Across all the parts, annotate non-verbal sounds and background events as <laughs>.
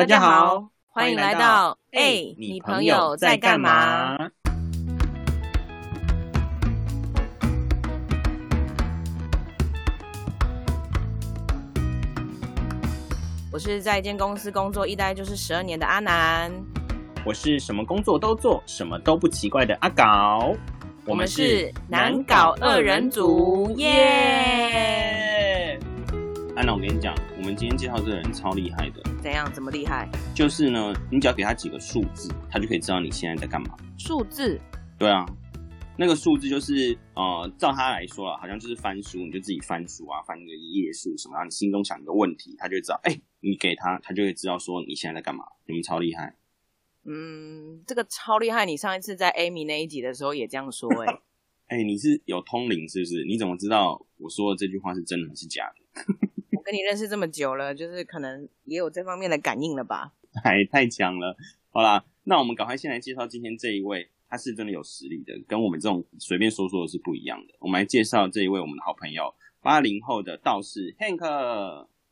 大家好，欢迎来到哎，你朋友在干嘛？我是在一间公司工作一待就是十二年的阿南，我是什么工作都做，什么都不奇怪的阿搞。我们是难搞二人组，耶！安娜，我跟你讲，我们今天介绍这个人超厉害的。怎样？怎么厉害？就是呢，你只要给他几个数字，他就可以知道你现在在干嘛。数字？对啊，那个数字就是呃，照他来说啊，好像就是翻书，你就自己翻书啊，翻那个页数什么，然后你心中想一个问题，他就知道，哎，你给他，他就会知道说你现在在干嘛。你们超厉害。嗯，这个超厉害！你上一次在 Amy 那一集的时候也这样说，哎，<laughs> 哎，你是有通灵是不是？你怎么知道我说的这句话是真的还是假的？我跟你认识这么久了，就是可能也有这方面的感应了吧？<laughs> 哎太强了！好啦，那我们赶快先来介绍今天这一位，他是真的有实力的，跟我们这种随便说说的是不一样的。我们来介绍这一位我们的好朋友，八零后的道士 Hank。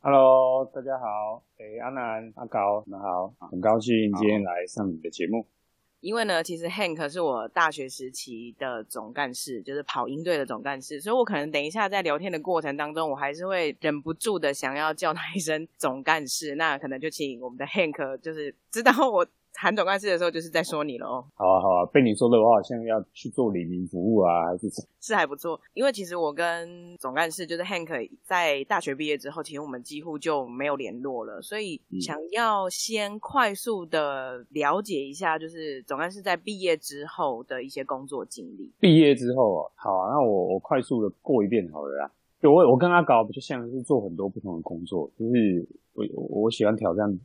Hello，大家好，哎，阿南、阿高，你们好，很高兴今天来上你的节目。因为呢，其实 Hank 是我大学时期的总干事，就是跑鹰队的总干事，所以我可能等一下在聊天的过程当中，我还是会忍不住的想要叫他一声总干事。那可能就请我们的 Hank，就是知道我。喊总干事的时候，就是在说你了哦。好啊，好啊，被你说的我，好像要去做李明服务啊，还是是还不错。因为其实我跟总干事就是 Hank 在大学毕业之后，其实我们几乎就没有联络了。所以想要先快速的了解一下，就是总干事在毕业之后的一些工作经历。毕业之后，好啊，那我我快速的过一遍好了啦。就我我跟他搞，就像是做很多不同的工作，就是我我喜欢挑战。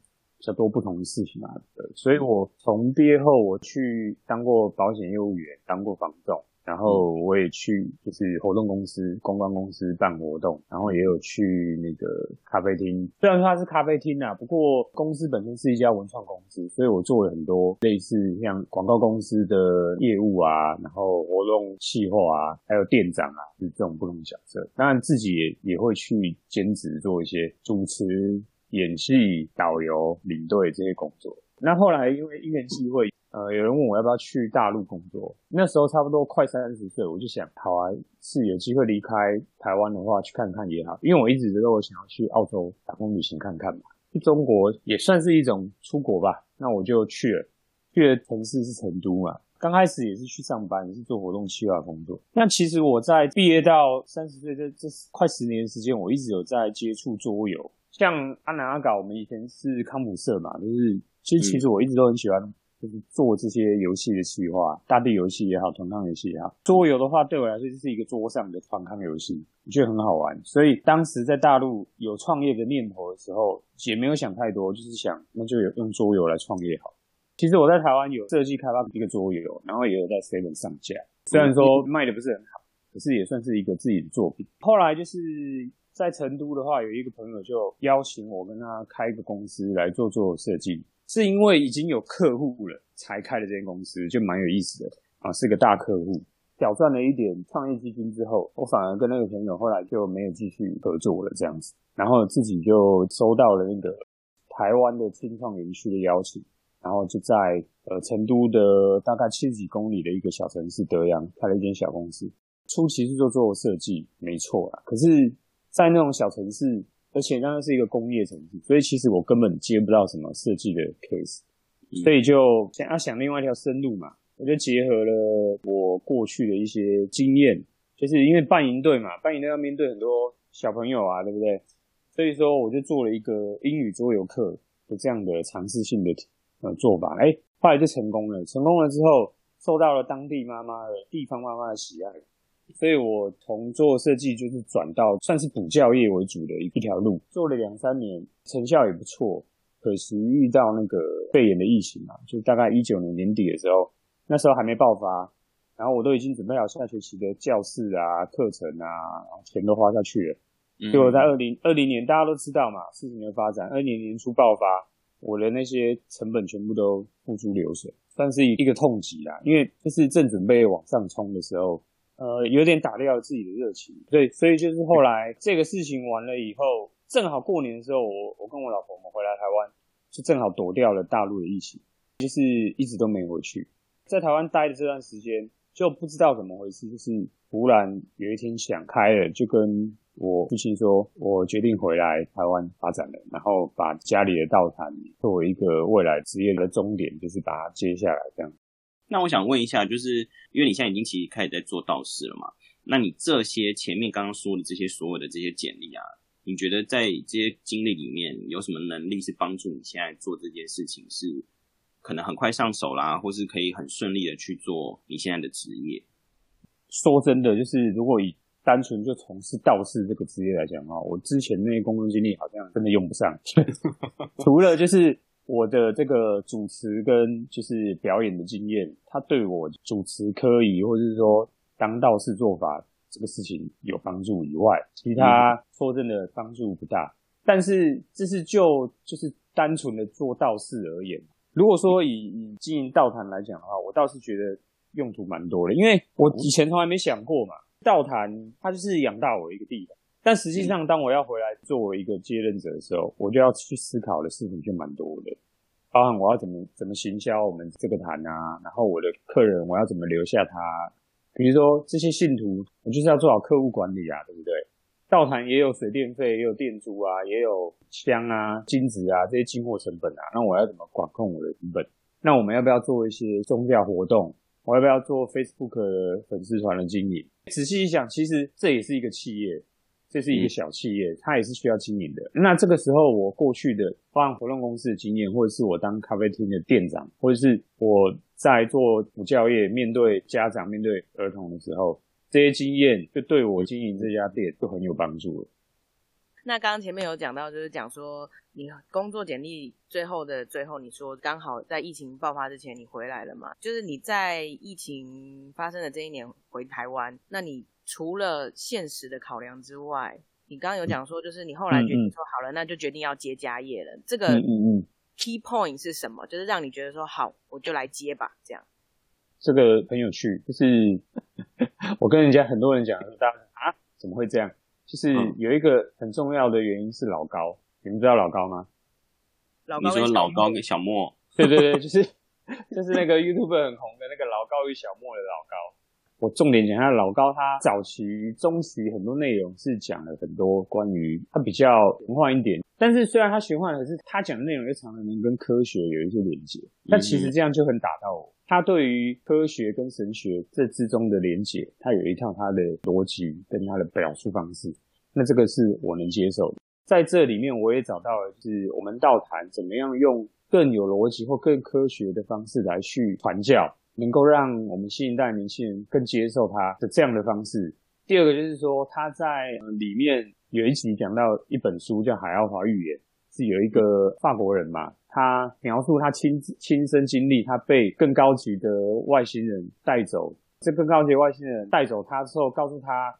较多不同的事情啊，所以我从毕业后，我去当过保险业务员，当过房仲，然后我也去就是活动公司、公关公司办活动，然后也有去那个咖啡厅。虽然说它是咖啡厅啊，不过公司本身是一家文创公司，所以我做了很多类似像广告公司的业务啊，然后活动企划啊，还有店长啊，是这种不同的角色。当然自己也也会去兼职做一些主持。演戏、导游、领队这些工作，那后来因为因缘机会，呃，有人问我要不要去大陆工作。那时候差不多快三十岁，我就想，好啊，是有机会离开台湾的话，去看看也好。因为我一直都有想要去澳洲打工旅行看看嘛，去中国也算是一种出国吧。那我就去了，去的城市是成都嘛。刚开始也是去上班，是做活动企划工作。那其实我在毕业到三十岁这这快十年的时间，我一直有在接触桌游。像阿南阿搞，我们以前是康普社嘛，就是其实其实我一直都很喜欢，就是做这些游戏的企划，大地游戏也好，团康游戏也好。桌游的话，对我来说就是一个桌上的团康游戏，我觉得很好玩。所以当时在大陆有创业的念头的时候，也没有想太多，就是想那就有用桌游来创业好。其实我在台湾有设计开发一个桌游，然后也有在 Seven 上架，虽然说卖的不是很好，可是也算是一个自己的作品。后来就是。在成都的话，有一个朋友就邀请我跟他开一个公司来做做设计，是因为已经有客户了才开的这间公司，就蛮有意思的啊，是个大客户。小赚了一点创业基金之后，我反而跟那个朋友后来就没有继续合作了这样子，然后自己就收到了那个台湾的青创园区的邀请，然后就在呃成都的大概七十几公里的一个小城市德阳开了一间小公司，初期是做做设计，没错啦，可是。在那种小城市，而且那是一个工业城市，所以其实我根本接不到什么设计的 case，所以就想要想另外一条生路嘛。我就结合了我过去的一些经验，就是因为办营队嘛，办营队要面对很多小朋友啊，对不对？所以说我就做了一个英语桌游课的这样的尝试性的呃做法，哎，后来就成功了。成功了之后，受到了当地妈妈的地方妈妈的喜爱。所以我从做设计就是转到算是补教业为主的一条路，做了两三年，成效也不错。可惜遇到那个肺炎的疫情嘛，就大概一九年年底的时候，那时候还没爆发，然后我都已经准备好下学期的教室啊、课程啊，钱都花下去了。结果在二零二零年，大家都知道嘛，事情的发展，二零年初爆发，我的那些成本全部都付诸流水，算是一个痛击啦。因为就是正准备往上冲的时候。呃，有点打掉自己的热情，对，所以就是后来这个事情完了以后，正好过年的时候，我我跟我老婆我们回来台湾，就正好躲掉了大陆的疫情，就是一直都没回去，在台湾待的这段时间就不知道怎么回事，就是突然有一天想开了，就跟我父亲说，我决定回来台湾发展了，然后把家里的稻坛作为一个未来职业的终点，就是把它接下来这样。那我想问一下，就是因为你现在已经其实开始在做道士了嘛？那你这些前面刚刚说的这些所有的这些简历啊，你觉得在这些经历里面有什么能力是帮助你现在做这件事情是可能很快上手啦，或是可以很顺利的去做你现在的职业？说真的，就是如果以单纯就从事道士这个职业来讲的话，我之前那些工作经历好像真的用不上，<laughs> <laughs> 除了就是我的这个主持跟就是表演的经验，他对我主持科仪或者是说当道士做法这个事情有帮助以外，其他说真的帮助不大。但是这是就就是单纯的做道士而言，如果说以以经营道坛来讲的话，我倒是觉得用途蛮多的，因为我以前从来没想过嘛。道坛它就是养大我一个地方，但实际上当我要回来作为一个接任者的时候，我就要去思考的事情就蛮多的，包含我要怎么怎么行销我们这个坛啊，然后我的客人我要怎么留下他，比如说这些信徒，我就是要做好客户管理啊，对不对？道坛也有水电费，也有店租啊，也有香啊、金子啊这些进货成本啊，那我要怎么管控我的成本？那我们要不要做一些宗教活动？我要不要做 Facebook 的粉丝团的经营？仔细一想，其实这也是一个企业，这是一个小企业，它也是需要经营的。那这个时候，我过去的办活动公司的经验，或者是我当咖啡厅的店长，或者是我在做补教业，面对家长、面对儿童的时候，这些经验就对我经营这家店就很有帮助了。那刚刚前面有讲到，就是讲说你工作简历最后的最后，你说刚好在疫情爆发之前你回来了嘛？就是你在疫情发生的这一年回台湾，那你除了现实的考量之外，你刚刚有讲说，就是你后来决定说好了，那就决定要接家业了。这个 key point 是什么？就是让你觉得说好，我就来接吧，这样。这个很有趣，就是 <laughs> 我跟人家很多人讲，大家啊，怎么会这样？就是有一个很重要的原因是老高，你们知道老高吗？老高你说老高跟小莫？对对对，就是 <laughs> 就是那个 YouTube 很红的那个老高与小莫的老高。我重点讲一下老高，他早期、中期很多内容是讲了很多关于他比较玄幻一点，但是虽然他玄幻，可是他讲的内容又常常能跟科学有一些连接。那其实这样就很打到我。他对于科学跟神学这之中的连结，他有一套他的逻辑跟他的表述方式，那这个是我能接受的。在这里面，我也找到了，就是我们道坛怎么样用更有逻辑或更科学的方式来去传教，能够让我们新一代年轻人更接受他的这样的方式。第二个就是说，他在里面有一集讲到一本书叫《海奥华预言》，是有一个法国人嘛。他描述他亲亲身经历，他被更高级的外星人带走。这更高级的外星人带走他之后，告诉他，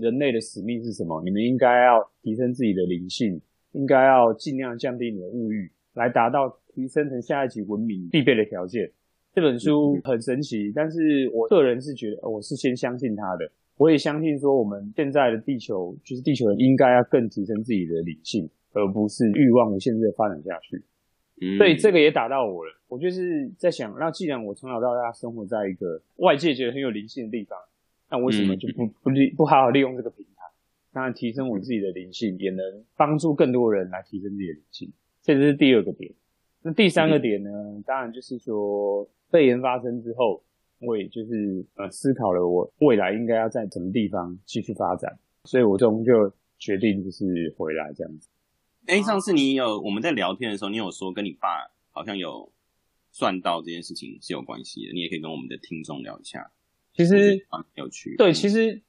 人类的使命是什么？你们应该要提升自己的灵性，应该要尽量降低你的物欲，来达到提升成下一级文明必备的条件。这本书很神奇，但是我个人是觉得，我是先相信他的。我也相信说，我们现在的地球，就是地球人，应该要更提升自己的理性，而不是欲望无限制的发展下去。所以这个也打到我了。我就是在想，那既然我从小到大生活在一个外界觉得很有灵性的地方，那为什么就不不利不好好利用这个平台，当然提升我自己的灵性，也能帮助更多人来提升自己的灵性。这是第二个点。那第三个点呢？当然就是说，肺炎发生之后，我也就是呃思考了我未来应该要在什么地方继续发展，所以我终就决定就是回来这样子。哎，上次你有我们在聊天的时候，你有说跟你爸好像有算到这件事情是有关系的，你也可以跟我们的听众聊一下。其实很有趣。对，其实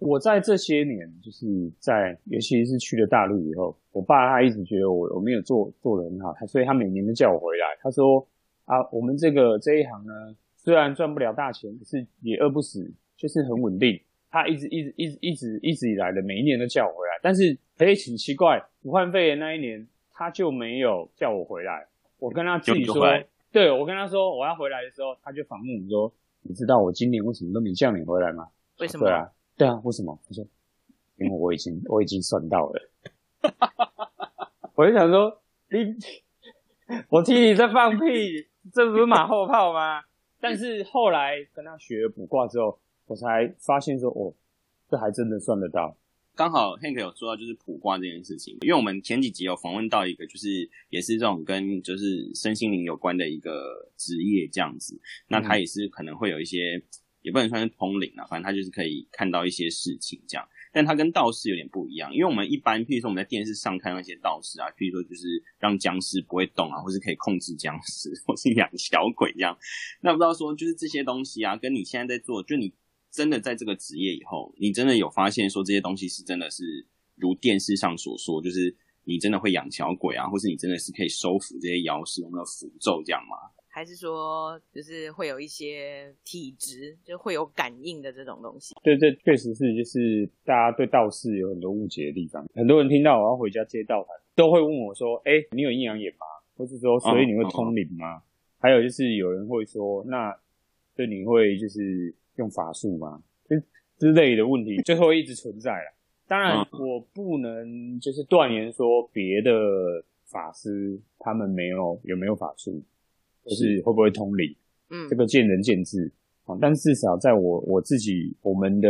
我在这些年，就是在尤其是去了大陆以后，我爸他一直觉得我我没有做做的很好，他所以他每年都叫我回来。他说啊，我们这个这一行呢，虽然赚不了大钱，可是也饿不死，就是很稳定。他一直一直一直一直一直以来的每一年都叫我回来，但是哎，挺奇怪，武汉肺炎那一年他就没有叫我回来。我跟他自己说，对我跟他说我要回来的时候，他就反问我说：“你知道我今年为什么都没叫你回来吗？”为什么？对啊，对啊，为什么？他说：“因为我已经我已经算到了。”我就想说，你我听你在放屁，这不是马后炮吗？但是后来跟他学了卜卦之后，我才发现说，哦，这还真的算得到。刚好 Hank 有说到就是卜卦这件事情，因为我们前几集有访问到一个，就是也是这种跟就是身心灵有关的一个职业这样子，那他也是可能会有一些，也不能算是通灵啊，反正他就是可以看到一些事情这样。但他跟道士有点不一样，因为我们一般，譬如说我们在电视上看那些道士啊，譬如说就是让僵尸不会动啊，或是可以控制僵尸，或是养小鬼这样。那不知道说就是这些东西啊，跟你现在在做，就你真的在这个职业以后，你真的有发现说这些东西是真的是如电视上所说，就是你真的会养小鬼啊，或是你真的是可以收服这些妖师，用那个符咒这样吗？还是说，就是会有一些体质，就会有感应的这种东西。对，这确实是，就是大家对道士有很多误解的地方。很多人听到我要回家接道台，都会问我说：“哎，你有阴阳眼吗？或是说，所以你会通灵吗？”还有就是有人会说：“那，就你会就是用法术吗？”就之类的问题，就会一直存在了。当然，我不能就是断言说别的法师他们没有有没有法术。就是会不会通灵，嗯，这个见仁见智啊。但至少在我我自己，我们的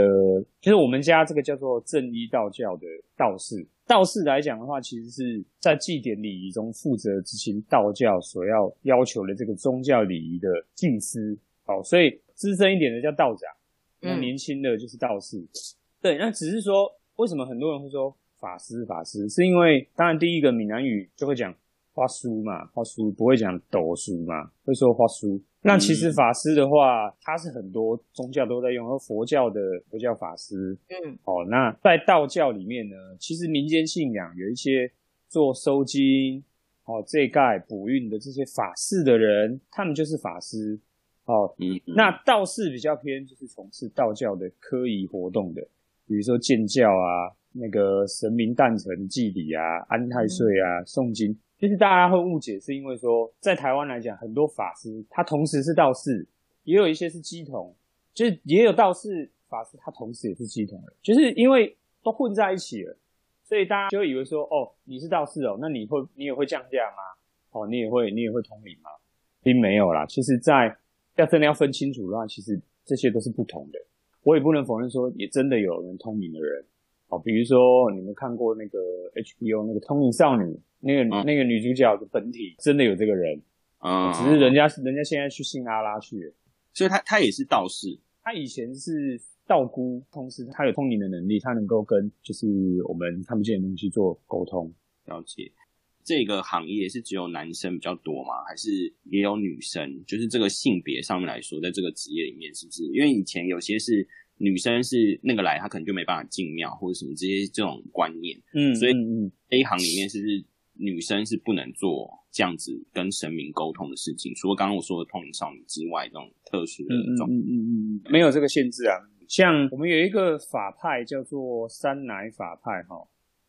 就是我们家这个叫做正一道教的道士，道士来讲的话，其实是在祭典礼仪中负责执行道教所要要求的这个宗教礼仪的祭司。好，所以资深一点的叫道长，那年轻的就是道士。对，那只是说为什么很多人会说法师法师，是因为当然第一个闽南语就会讲。花书嘛，花书不会讲斗书嘛，会说花书。那其实法师的话，他是很多宗教都在用，而佛教的佛教法师，嗯，哦，那在道教里面呢，其实民间信仰有一些做收金、哦这盖补运的这些法事的人，他们就是法师，哦，嗯，那道士比较偏就是从事道教的科仪活动的，比如说建教啊，那个神明诞辰祭礼啊，安太岁啊，诵经。其实大家会误解，是因为说在台湾来讲，很多法师他同时是道士，也有一些是鸡童，就是也有道士法师，他同时也是鸡童，就是因为都混在一起了，所以大家就以为说，哦，你是道士哦，那你会你也会降价吗？哦，你也会你也会通灵吗？并没有啦。其实，在要真的要分清楚的话，其实这些都是不同的。我也不能否认说，也真的有人通灵的人。哦，比如说你们看过那个 HBO 那个通灵少女。那个那个女主角的本体真的有这个人，啊，只是人家人家现在去信阿拉去，所以他他也是道士，他以前是道姑，同时他有通灵的能力，他能够跟就是我们看不见的东西做沟通。了解，这个行业是只有男生比较多吗？还是也有女生？就是这个性别上面来说，在这个职业里面，是不是？因为以前有些是女生是那个来，她可能就没办法进庙或者什么这些这种观念，嗯，所以 A 行里面是不是？女生是不能做这样子跟神明沟通的事情，除了刚刚我说的通灵少女之外，这种特殊的状，嗯嗯嗯，没有这个限制啊。像我们有一个法派叫做三奶法派哈，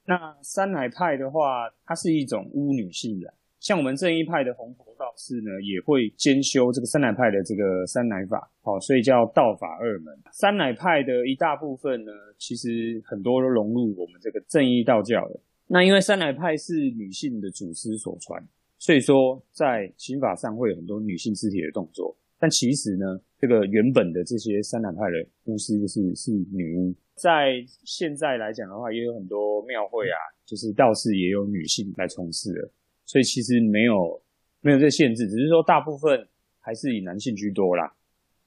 那三奶派的话，它是一种巫女信仰。像我们正一派的红佛道士呢，也会兼修这个三奶派的这个三奶法，好，所以叫道法二门。三奶派的一大部分呢，其实很多都融入我们这个正一道教的。那因为三奶派是女性的祖师所传，所以说在刑法上会有很多女性肢体的动作。但其实呢，这个原本的这些三奶派的巫师是是女巫，在现在来讲的话，也有很多庙会啊，就是道士也有女性来从事的。所以其实没有没有这限制，只是说大部分还是以男性居多啦。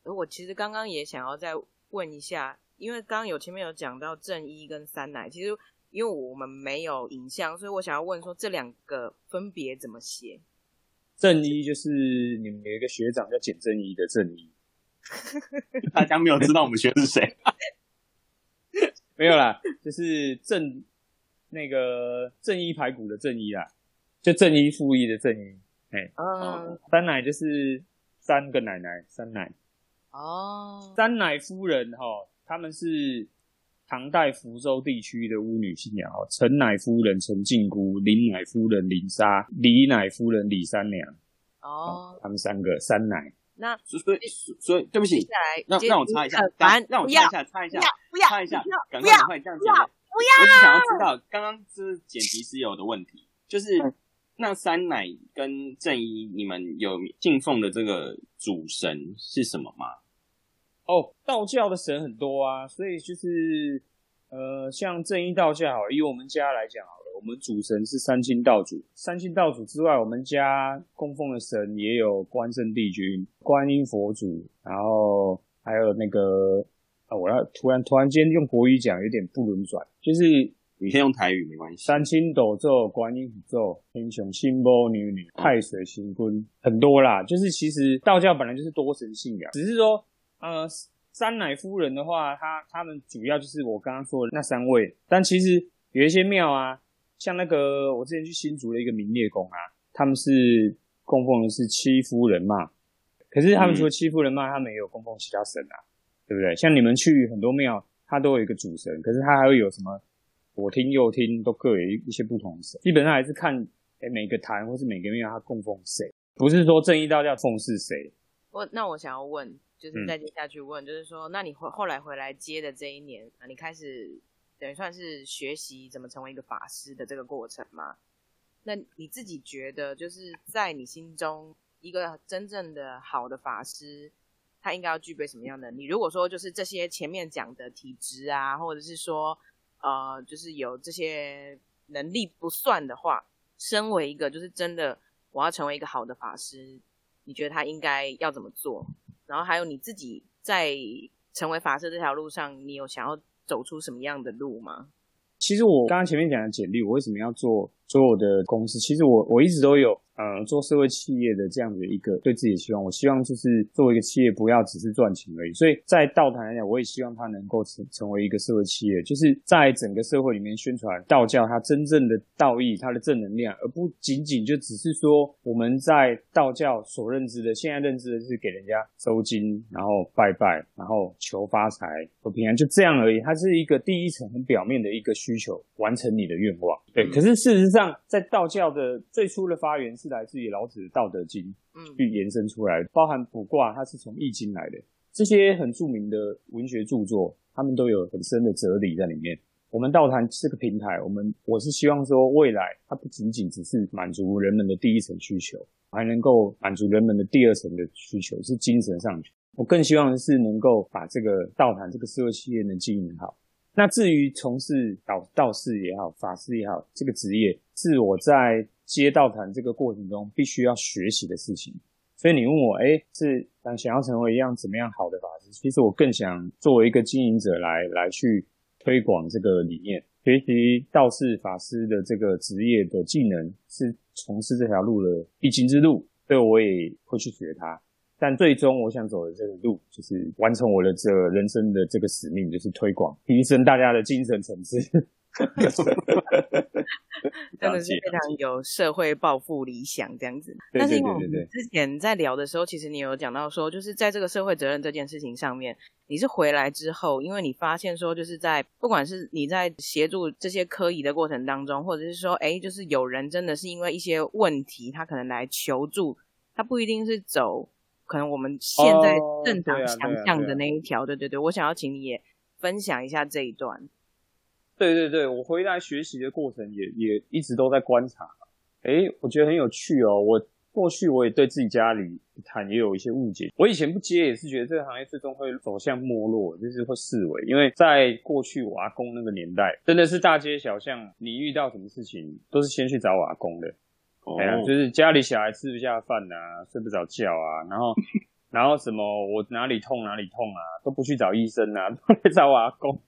而我其实刚刚也想要再问一下，因为刚刚有前面有讲到正一跟三奶，其实。因为我们没有影像，所以我想要问说这两个分别怎么写？正一就是你们有一个学长叫简正一的正一，大家没有知道我们学是谁？<laughs> 没有啦，就是正那个正一排骨的正一啦，就正一负一的正一。哎，嗯，三奶就是三个奶奶，三奶。哦，三奶夫人哈，他们是。唐代福州地区的巫女信仰哦，陈奶夫人陈靖姑，林奶夫人林莎，李奶夫人李三娘。哦，他们三个三奶。那所以所以对不起，那让我插一下，让我插一下，插一下，不要插一下，赶快赶快这样子，不要，我只想要知道刚刚是剪辑师有的问题，就是那三奶跟正一，你们有敬奉的这个主神是什么吗？哦，道教的神很多啊，所以就是呃，像正一道教好，以我们家来讲好了，我们主神是三清道主。三清道主之外，我们家供奉的神也有关圣帝君、观音佛祖，然后还有那个啊，我要突然突然间用国语讲有点不轮转，就是你可以用台语没关系。三清斗咒、观音咒、天雄心波女女、太水行 quân 很多啦，就是其实道教本来就是多神信仰，只是说。呃，三奶夫人的话，他他们主要就是我刚刚说的那三位，但其实有一些庙啊，像那个我之前去新竹的一个明烈宫啊，他们是供奉的是七夫人嘛，可是他们除了七夫人嘛，他们也有供奉其他神啊，对不对？像你们去很多庙，它都有一个主神，可是它还会有什么左听右听都各有一一些不同的神，基本上还是看哎每个坛或是每个庙它供奉谁，不是说正义道教奉祀谁。我那我想要问。就是再接下去问，就是说，那你后后来回来接的这一年啊，你开始等于算是学习怎么成为一个法师的这个过程吗？那你自己觉得，就是在你心中，一个真正的好的法师，他应该要具备什么样的？你如果说就是这些前面讲的体质啊，或者是说呃，就是有这些能力不算的话，身为一个就是真的我要成为一个好的法师，你觉得他应该要怎么做？然后还有你自己在成为法师这条路上，你有想要走出什么样的路吗？其实我刚刚前面讲的简历，我为什么要做所有的公司？其实我我一直都有。呃，做社会企业的这样的一个对自己的希望，我希望就是作为一个企业，不要只是赚钱而已。所以在道坛来讲，我也希望它能够成成为一个社会企业，就是在整个社会里面宣传道教它真正的道义、它的正能量，而不仅仅就只是说我们在道教所认知的，现在认知的是给人家收金，然后拜拜，然后求发财和平安，就这样而已。它是一个第一层很表面的一个需求，完成你的愿望。对，可是事实上，在道教的最初的发源。是来自于老子的《道德经》嗯，去延伸出来，包含卜卦，它是从《易经》来的。这些很著名的文学著作，他们都有很深的哲理在里面。我们道坛是个平台，我们我是希望说，未来它不仅仅只是满足人们的第一层需求，还能够满足人们的第二层的需求，是精神上去。我更希望的是能够把这个道坛这个社会企业能经营好。那至于从事道道士也好，法师也好，这个职业是我在。接道谈这个过程中必须要学习的事情，所以你问我，哎，是想想要成为一样怎么样好的法师？其实我更想作为一个经营者来来去推广这个理念，学习道士法师的这个职业的技能，是从事这条路的必经之路，所以我也会去学它。但最终我想走的这个路，就是完成我的这人生的这个使命，就是推广，提升大家的精神层次。<laughs> 真的是非常有社会抱负理想这样子，但是因为我们之前在聊的时候，其实你有讲到说，就是在这个社会责任这件事情上面，你是回来之后，因为你发现说，就是在不管是你在协助这些科仪的过程当中，或者是说，哎，就是有人真的是因为一些问题，他可能来求助，他不一定是走可能我们现在正常想象的那一条，对对对，我想要请你也分享一下这一段。对对对，我回来学习的过程也也一直都在观察，哎，我觉得很有趣哦。我过去我也对自己家里谈也有一些误解，我以前不接也是觉得这个行业最终会走向没落，就是会视为，因为在过去我阿公那个年代，真的是大街小巷，你遇到什么事情都是先去找我阿公的，哎呀，就是家里小孩吃不下饭啊，睡不着觉啊，然后 <laughs> 然后什么我哪里痛哪里痛啊，都不去找医生啊，都来找我阿公。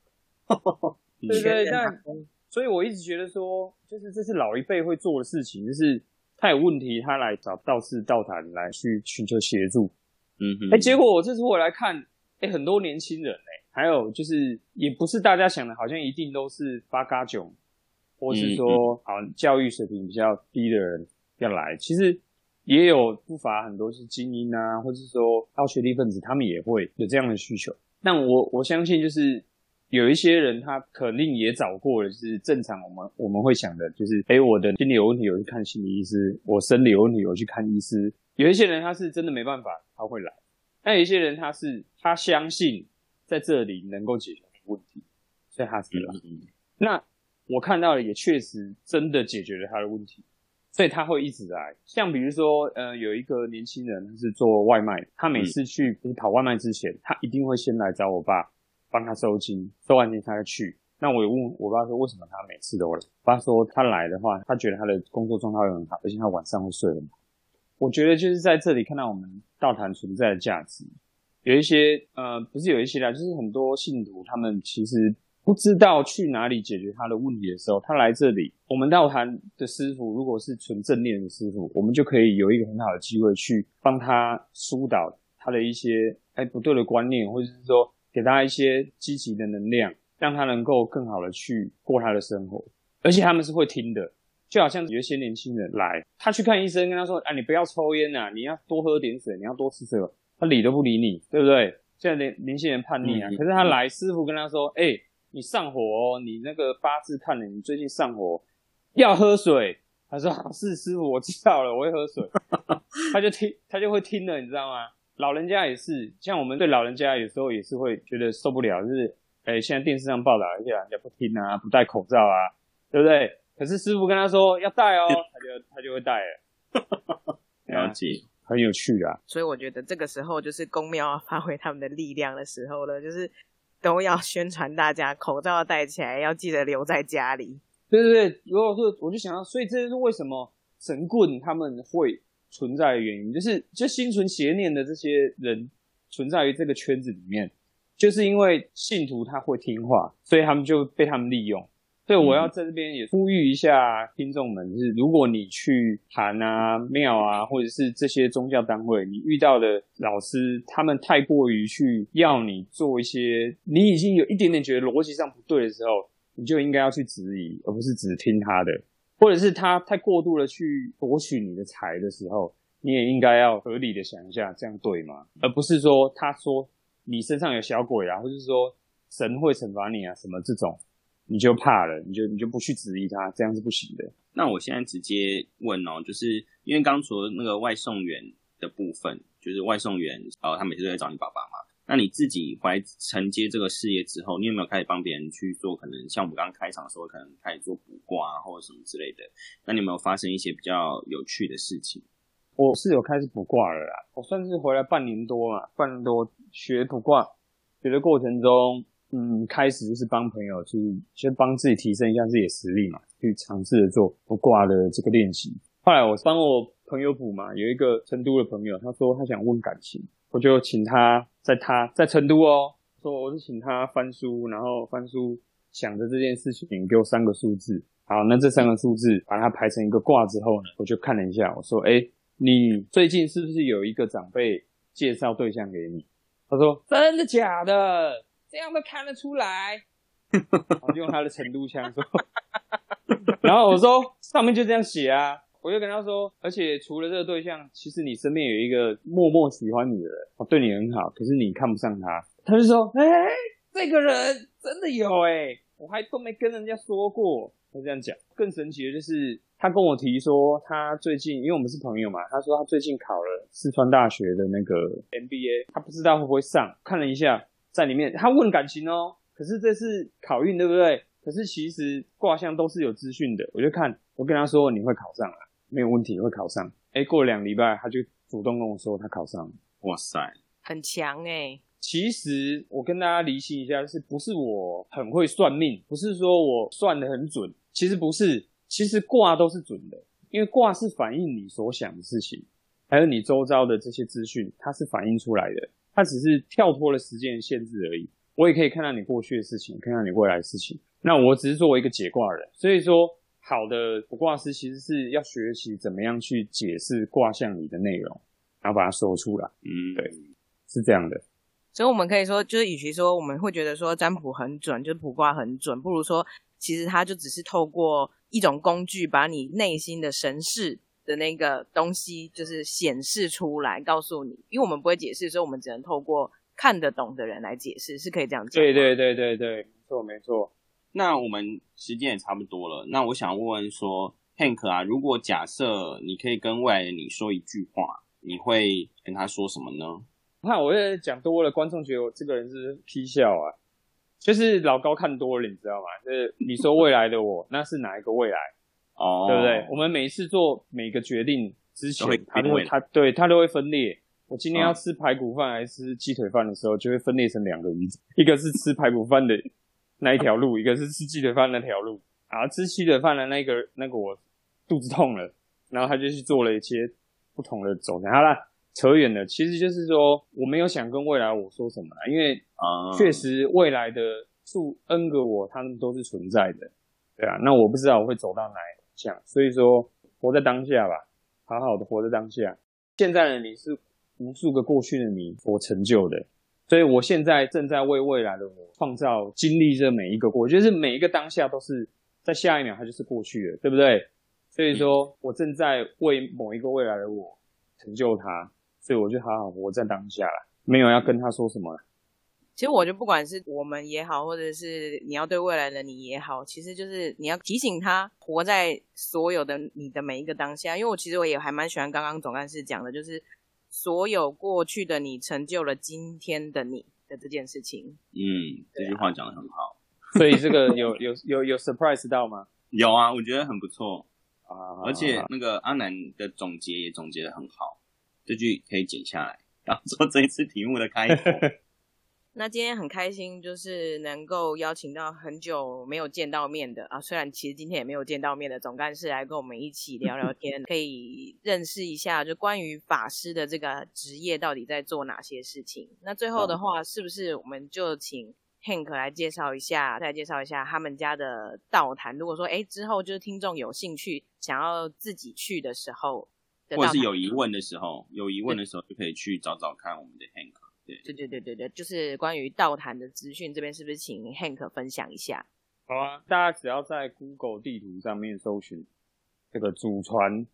对对，但所以我一直觉得说，就是这是老一辈会做的事情，就是他有问题，他来找道士道坛来去寻求协助。嗯哼，哎，结果我这次我来看，哎，很多年轻人哎，还有就是也不是大家想的，好像一定都是八嘎囧，或是说好像教育水平比较低的人要来，其实也有不乏很多是精英啊，或者是说高学历分子，他们也会有这样的需求。但我我相信就是。有一些人，他肯定也找过了，是正常。我们我们会想的，就是，哎，我的心理有问题，我去看心理医师；我生理有问题，我去看医师。有一些人，他是真的没办法，他会来；但有一些人，他是他相信在这里能够解决问题，所以他是来。那我看到了，也确实真的解决了他的问题。所以他会一直来。像比如说，呃，有一个年轻人他是做外卖，他每次去就是跑外卖之前，他一定会先来找我爸帮他收金，收完金他要去。那我有问我爸说，为什么他每次都来？我爸说他来的话，他觉得他的工作状态会很好，而且他晚上会睡很好。我觉得就是在这里看到我们道坛存在的价值。有一些呃，不是有一些啦，就是很多信徒他们其实不知道去哪里解决他的问题的时候，他来这里，我们道坛的师傅如果是纯正念的师傅，我们就可以有一个很好的机会去帮他疏导他的一些哎不对的观念，或者是说给他一些积极的能量，让他能够更好的去过他的生活。而且他们是会听的，就好像有一些年轻人来，他去看医生，跟他说：“啊，你不要抽烟呐，你要多喝点水，你要多吃这个。”他理都不理你，对不对？现在年年轻人叛逆啊，可是他来，师傅跟他说：“哎，你上火哦，你那个八字看了，你最近上火，要喝水。”他说：“，是师傅，我知道了，我会喝水。” <laughs> 他就听，他就会听了，你知道吗？老人家也是，像我们对老人家有时候也是会觉得受不了，就是哎，现在电视上报道一些人家不听啊，不戴口罩啊，对不对？可是师傅跟他说要戴哦，他就他就会戴了。<laughs> 了解。很有趣啊，所以我觉得这个时候就是公庙发挥他们的力量的时候了，就是都要宣传大家口罩要戴起来，要记得留在家里。对对对，如果说我就想到，所以这就是为什么神棍他们会存在的原因，就是就心存邪念的这些人存在于这个圈子里面，就是因为信徒他会听话，所以他们就被他们利用。所以我要在这边也呼吁一下听众们，就是如果你去坛啊、庙啊，或者是这些宗教单位，你遇到的老师，他们太过于去要你做一些你已经有一点点觉得逻辑上不对的时候，你就应该要去质疑，而不是只听他的；或者是他太过度的去夺取你的财的时候，你也应该要合理的想一下，这样对吗？而不是说他说你身上有小鬼啊，或者是说神会惩罚你啊，什么这种。你就怕了，你就你就不去质疑他，这样是不行的。那我现在直接问哦，就是因为刚除了那个外送员的部分，就是外送员，呃，他每次都在找你爸爸嘛。那你自己怀承接这个事业之后，你有没有开始帮别人去做？可能像我们刚刚开场的时候，可能开始做卜卦啊或者什么之类的。那你有没有发生一些比较有趣的事情？我是有开始卜卦了啦，我算是回来半年多嘛，半年多学卜卦，学的过程中。嗯，开始就是帮朋友去先帮自己提升一下自己的实力嘛，去尝试着做卜卦的这个练习。后来我帮我朋友补嘛，有一个成都的朋友，他说他想问感情，我就请他在他在成都哦，说我是请他翻书，然后翻书想着这件事情，给我三个数字。好，那这三个数字把它排成一个卦之后呢，我就看了一下，我说，哎，你最近是不是有一个长辈介绍对象给你？他说真的假的？这样都看得出来，<laughs> 我就用他的成都腔说，<laughs> 然后我说上面就这样写啊，我就跟他说，而且除了这个对象，其实你身边有一个默默喜欢你的人，哦，对你很好，可是你看不上他。他就说，哎，这个人真的有哎，我还都没跟人家说过。他这样讲，更神奇的就是他跟我提说，他最近因为我们是朋友嘛，他说他最近考了四川大学的那个 MBA，他不知道会不会上，看了一下。在里面，他问感情哦，可是这是考运，对不对？可是其实卦象都是有资讯的，我就看，我跟他说你会考上啊，没有问题，会考上。哎，过了两礼拜，他就主动跟我说他考上了。哇塞，很强哎！其实我跟大家厘清一下，是不是我很会算命？不是说我算的很准，其实不是，其实卦都是准的，因为卦是反映你所想的事情，还有你周遭的这些资讯，它是反映出来的。它只是跳脱了时间限制而已。我也可以看到你过去的事情，看到你未来的事情。那我只是作为一个解卦人，所以说好的卜卦师其实是要学习怎么样去解释卦象里的内容，然后把它说出来。嗯，对，是这样的。所以我们可以说，就是与其说我们会觉得说占卜很准，就是卜卦很准，不如说其实它就只是透过一种工具，把你内心的神识。的那个东西就是显示出来，告诉你，因为我们不会解释，所以我们只能透过看得懂的人来解释，是可以这样讲。对对对对对，没错没错。那我们时间也差不多了，那我想问问说，Hank 啊，如果假设你可以跟未来的你说一句话，你会跟他说什么呢？那我在讲多了，观众觉得我这个人是批笑啊，就是老高看多了，你知道吗？就是你说未来的我，那是哪一个未来？哦，对不对？我们每一次做每个决定之前他都会他对他都会分裂。我今天要嗯吃排骨饭还是吃鸡腿饭的时候，就会分裂成两个鱼，一个是吃排骨饭的那一条路，一个是吃鸡腿饭那条路。啊，吃鸡腿饭的那个那个我肚子痛了，然后他就去做了一些不同的走向。好啦，扯远了，其实就是说我没有想跟未来我说什么啦，因为啊，确实未来的数 N 个我，他们都是存在的，对啊。那我不知道我会走到哪一项，所以说活在当下吧，好好的活在当下。现在的你是无数个过去的你所成就的，所以我现在正在为未来的我创造经历这每一个过去，就是每一个当下都是在下一秒它就是过去了，对不对？所以说我正在为某一个未来的我成就它，所以我就好好活在当下啦，没有要跟他说什么啦。其实我觉得，不管是我们也好，或者是你要对未来的你也好，其实就是你要提醒他活在所有的你的每一个当下。因为我其实我也还蛮喜欢刚刚总干事讲的，就是所有过去的你成就了今天的你的这件事情。嗯，这句话讲的很好。所以这个 <laughs> 有有有有 surprise 到吗？有啊，我觉得很不错，啊，而且那个阿南的总结也总结的很好，这句可以剪下来，当做这一次题目的开头。<laughs> 那今天很开心，就是能够邀请到很久没有见到面的啊，虽然其实今天也没有见到面的总干事来跟我们一起聊聊天，<laughs> 可以认识一下，就关于法师的这个职业到底在做哪些事情。那最后的话，是不是我们就请 Hank 来介绍一下，再介绍一下他们家的道坛？如果说哎之后就是听众有兴趣想要自己去的时候的或者是，有疑问的时候，有疑问的时候就可以去找找看我们的 Hank。对，对对对对对，就是关于道坛的资讯，这边是不是请 Hank 分享一下？好啊，大家只要在 Google 地图上面搜寻这个祖传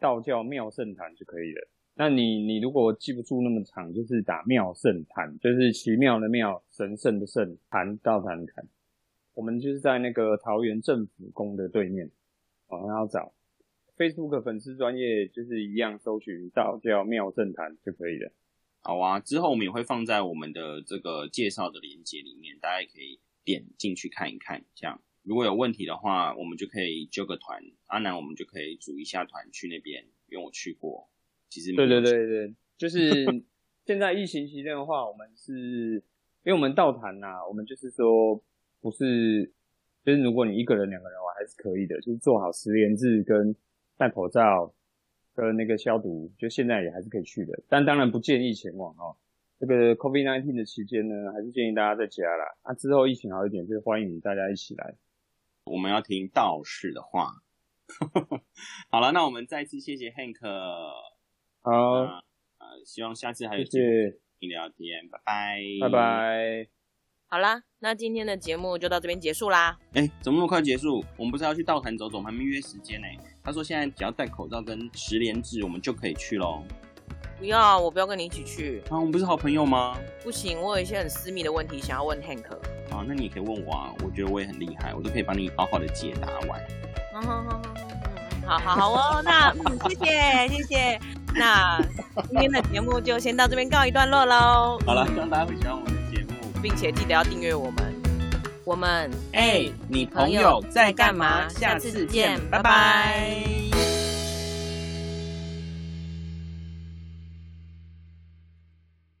道教妙圣坛就可以了。那你你如果记不住那么长，就是打妙圣坛，就是奇妙的妙，神圣的圣，坛道坛的坛。我们就是在那个桃园政府宫的对面，哦，然后找 Facebook 粉丝专业就是一样搜寻道教妙圣坛就可以了。好啊，之后我们也会放在我们的这个介绍的链接里面，大家也可以点进去看一看。这样如果有问题的话，我们就可以揪个团，阿南我们就可以组一下团去那边，因为我去过。其实对对对对，就是 <laughs> 现在疫情期间的话，我们是因为我们道坛呐、我们就是说不是，就是如果你一个人、两个人玩还是可以的，就是做好十连制跟戴口罩跟那个消毒，就现在也还是可以去的，但当然不建议前往哦。这个 COVID-19 的期间呢，还是建议大家在家啦。啊，之后疫情好一点，就欢迎大家一起来。我们要听道士的话。<laughs> 好了，那我们再次谢谢 Hank，好，呃呃，希望下次还有谢机会谢，跟你聊天，拜拜，拜。拜。好啦，那今天的节目就到这边结束啦。哎、怎么那么快结束？我们不是要去道坛走走，我们还没约时间呢、他说现在只要戴口罩跟十连制，我们就可以去喽。不要，我不要跟你一起去，啊，我们不是好朋友吗？不行，我有一些很私密的问题想要问 Hank。啊，那你也可以问我啊，我觉得我也很厉害，我都可以帮你好好的解答完。嗯哼哼哼哼好好好哦，那嗯，谢谢谢谢。那今天的节目就先到这边告一段落喽。好了，希望大家会喜欢我们的节目。并且记得要订阅我们。我们哎、你朋友在干嘛？下次见，拜拜